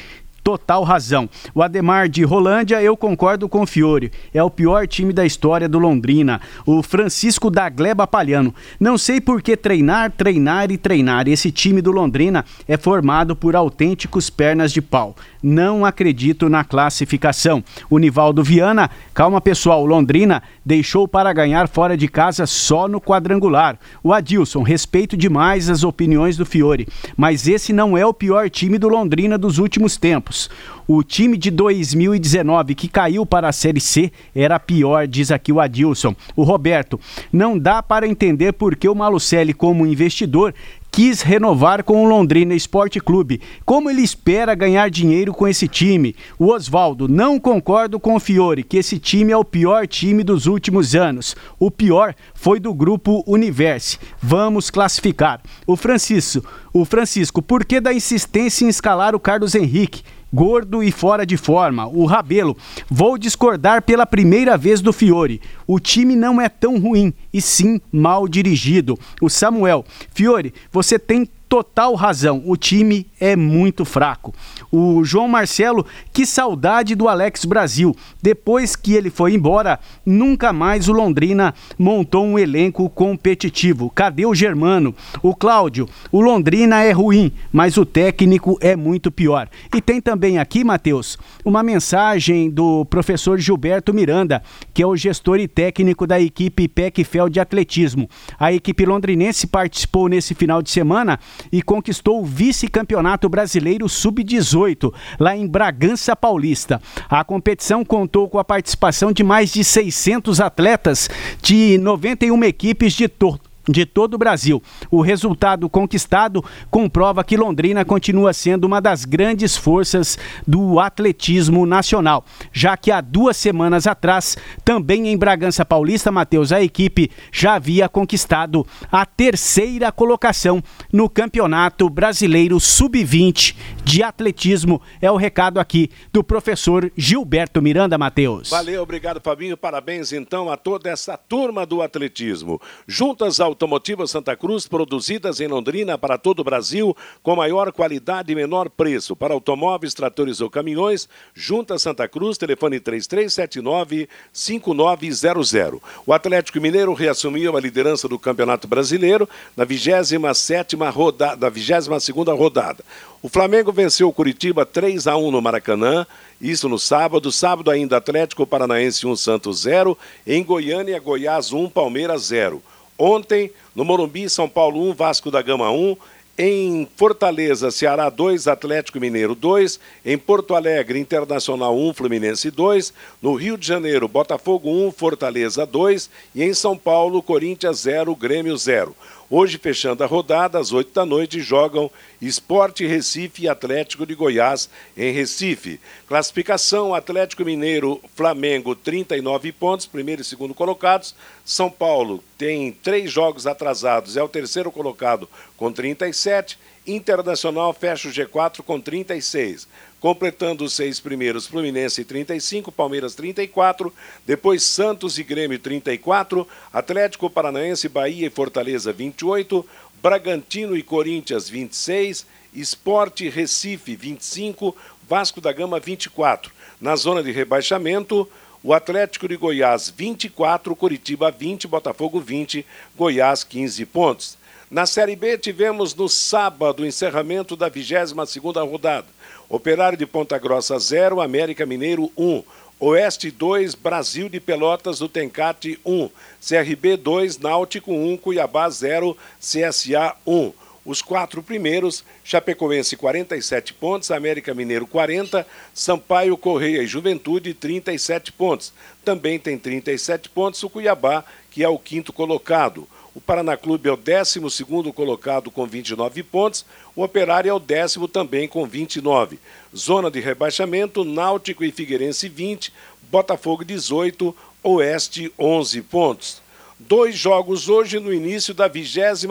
total razão. O Ademar de Rolândia, eu concordo com o Fiore. É o pior time da história do Londrina. O Francisco da Gleba Palhano. Não sei por que treinar, treinar e treinar. Esse time do Londrina é formado por autênticos pernas de pau. Não acredito na classificação. O Nivaldo Viana, calma pessoal, Londrina deixou para ganhar fora de casa só no quadrangular. O Adilson, respeito demais as opiniões do Fiore, mas esse não é o pior time do Londrina dos últimos tempos. house O time de 2019 que caiu para a Série C era pior, diz aqui o Adilson. O Roberto, não dá para entender por que o Malucelli, como investidor, quis renovar com o Londrina Esporte Clube. Como ele espera ganhar dinheiro com esse time? O Oswaldo, não concordo com o Fiore, que esse time é o pior time dos últimos anos. O pior foi do grupo Universe. Vamos classificar. O Francisco, o Francisco, por que da insistência em escalar o Carlos Henrique? gordo e fora de forma. O Rabelo, vou discordar pela primeira vez do Fiore. O time não é tão ruim, e sim mal dirigido. O Samuel, Fiore, você tem total razão. O time é muito fraco. O João Marcelo, que saudade do Alex Brasil. Depois que ele foi embora, nunca mais o Londrina montou um elenco competitivo. Cadê o Germano? O Cláudio, o Londrina é ruim, mas o técnico é muito pior. E tem também aqui, Matheus, uma mensagem do professor Gilberto Miranda, que é o gestor e técnico da equipe PECFEL de atletismo. A equipe londrinense participou nesse final de semana e conquistou o vice-campeonato brasileiro sub-18, lá em Bragança Paulista. A competição contou com a participação de mais de 600 atletas de 91 equipes de, to de todo o Brasil. O resultado conquistado comprova que Londrina continua sendo uma das grandes forças do atletismo nacional, já que há duas semanas atrás, também em Bragança Paulista, Matheus, a equipe já havia conquistado a terceira colocação no Campeonato Brasileiro Sub-20 de Atletismo. É o recado aqui do professor Gilberto Miranda, Matheus. Valeu, obrigado, Fabinho. Parabéns então a toda essa turma do atletismo. Juntas ao automotivas Santa Cruz, produzidas em Londrina para todo o Brasil, com maior qualidade e menor preço. Para automóveis, tratores ou caminhões, Junta Santa Cruz, telefone 3379-5900. O Atlético Mineiro reassumiu a liderança do Campeonato Brasileiro na 27 rodada, da 22 segunda rodada. O Flamengo venceu o Curitiba 3 a 1 no Maracanã, isso no sábado. Sábado ainda Atlético Paranaense 1 Santos 0, em Goiânia Goiás 1 Palmeiras 0. Ontem, no Morumbi, São Paulo 1, Vasco da Gama 1. Em Fortaleza, Ceará 2, Atlético Mineiro 2. Em Porto Alegre, Internacional 1, Fluminense 2. No Rio de Janeiro, Botafogo 1, Fortaleza 2. E em São Paulo, Corinthians 0, Grêmio 0. Hoje, fechando a rodada, às 8 da noite, jogam Esporte Recife e Atlético de Goiás em Recife. Classificação: Atlético Mineiro, Flamengo, 39 pontos, primeiro e segundo colocados. São Paulo tem três jogos atrasados, é o terceiro colocado com 37. Internacional fecha o G4 com 36 completando os seis primeiros, Fluminense 35, Palmeiras 34, depois Santos e Grêmio 34, Atlético Paranaense, Bahia e Fortaleza 28, Bragantino e Corinthians 26, Esporte Recife 25, Vasco da Gama 24. Na zona de rebaixamento, o Atlético de Goiás 24, Curitiba 20, Botafogo 20, Goiás 15 pontos. Na Série B tivemos no sábado o encerramento da 22ª rodada. Operário de Ponta Grossa 0, América Mineiro 1. Oeste 2, Brasil de Pelotas do Tencate 1. CRB 2, Náutico 1, Cuiabá 0, CSA 1. Os quatro primeiros, Chapecoense 47 pontos, América Mineiro 40, Sampaio Correia e Juventude 37 pontos. Também tem 37 pontos o Cuiabá, que é o quinto colocado. O Paraná Clube é o 12 colocado com 29 pontos. O Operário é o décimo também com 29. Zona de rebaixamento: Náutico e Figueirense 20, Botafogo 18, Oeste 11 pontos. Dois jogos hoje no início da 23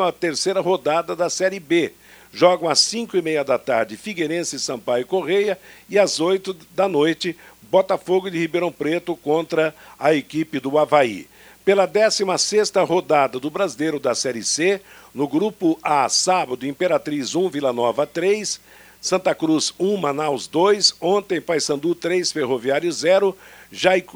rodada da Série B. Jogam às 5 e meia da tarde Figueirense, Sampaio e Correia e às 8 da noite Botafogo de Ribeirão Preto contra a equipe do Havaí pela 16ª rodada do Brasileiro da Série C, no grupo A, sábado, Imperatriz 1, Vila Nova 3, Santa Cruz 1, Manaus 2, ontem Paysandu 3, Ferroviário 0,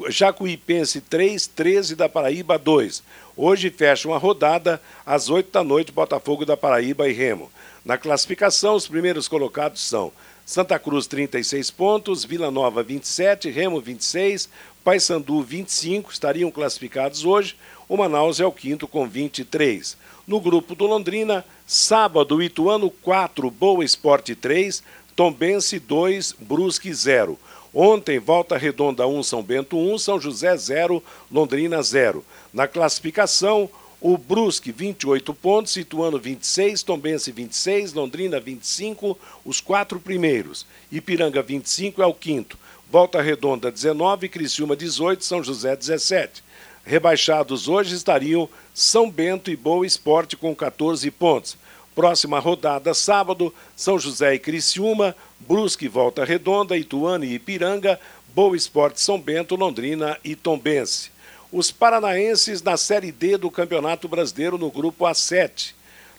Jacuipense 3, 13 da Paraíba 2. Hoje fecha uma rodada às 8 da noite, Botafogo da Paraíba e Remo. Na classificação, os primeiros colocados são Santa Cruz 36 pontos, Vila Nova 27, Remo 26, Paysandu 25 estariam classificados hoje. O Manaus é o quinto com 23. No grupo do Londrina, sábado, Ituano 4, Boa Esporte 3, Tombense 2, Brusque 0. Ontem, Volta Redonda 1, São Bento 1, São José 0, Londrina 0. Na classificação, o Brusque 28 pontos, Ituano 26, Tombense 26, Londrina 25, os quatro primeiros. Ipiranga 25 é o quinto. Volta Redonda 19, Criciúma 18, São José 17. Rebaixados hoje estariam São Bento e Boa Esporte com 14 pontos. Próxima rodada, sábado, São José e Criciúma, Brusque Volta Redonda, Ituano e Ipiranga, Boa Esporte São Bento, Londrina e Tombense. Os paranaenses na Série D do Campeonato Brasileiro no grupo A7.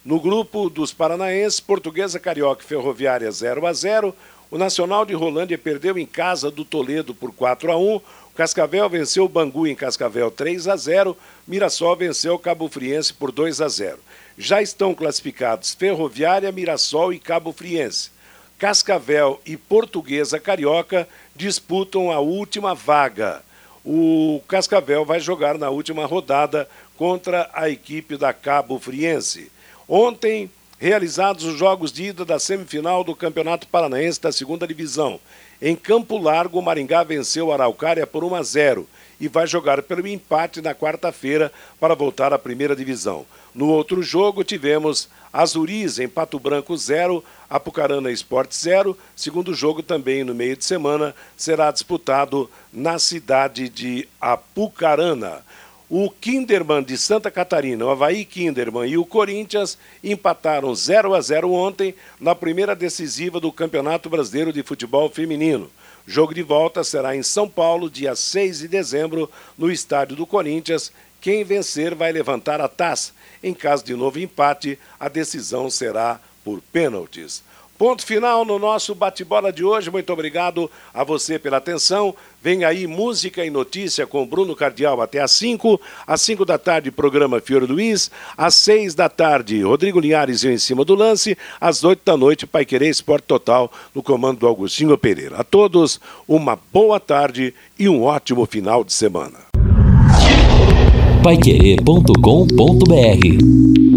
No grupo dos paranaenses, Portuguesa Carioca e Ferroviária 0 a 0, o Nacional de Rolândia perdeu em casa do Toledo por 4 a 1. O Cascavel venceu o Bangu em Cascavel 3 a 0. Mirassol venceu o Cabo Friense por 2 a 0. Já estão classificados Ferroviária, Mirassol e Cabo Friense. Cascavel e Portuguesa Carioca disputam a última vaga. O Cascavel vai jogar na última rodada contra a equipe da Cabo Friense. Ontem, realizados os jogos de ida da semifinal do Campeonato Paranaense da Segunda Divisão. Em Campo Largo, o Maringá venceu a Araucária por 1 a 0 e vai jogar pelo empate na quarta-feira para voltar à primeira divisão. No outro jogo, tivemos Azuris em Pato Branco 0, Apucarana Esporte 0. Segundo jogo, também no meio de semana, será disputado na cidade de Apucarana. O Kinderman de Santa Catarina, o Havaí Kinderman e o Corinthians empataram 0 a 0 ontem na primeira decisiva do Campeonato Brasileiro de Futebol Feminino. Jogo de volta será em São Paulo, dia 6 de dezembro, no estádio do Corinthians. Quem vencer vai levantar a taça. Em caso de novo empate, a decisão será por pênaltis. Ponto final no nosso bate-bola de hoje. Muito obrigado a você pela atenção. Vem aí música e notícia com Bruno Cardial até às 5. Às 5 da tarde, programa Fiore Luiz. Às 6 da tarde, Rodrigo Linhares e em cima do lance. Às 8 da noite, Pai Querer Esporte Total, no comando do Augustinho Pereira. A todos, uma boa tarde e um ótimo final de semana. Paiquerê.com.br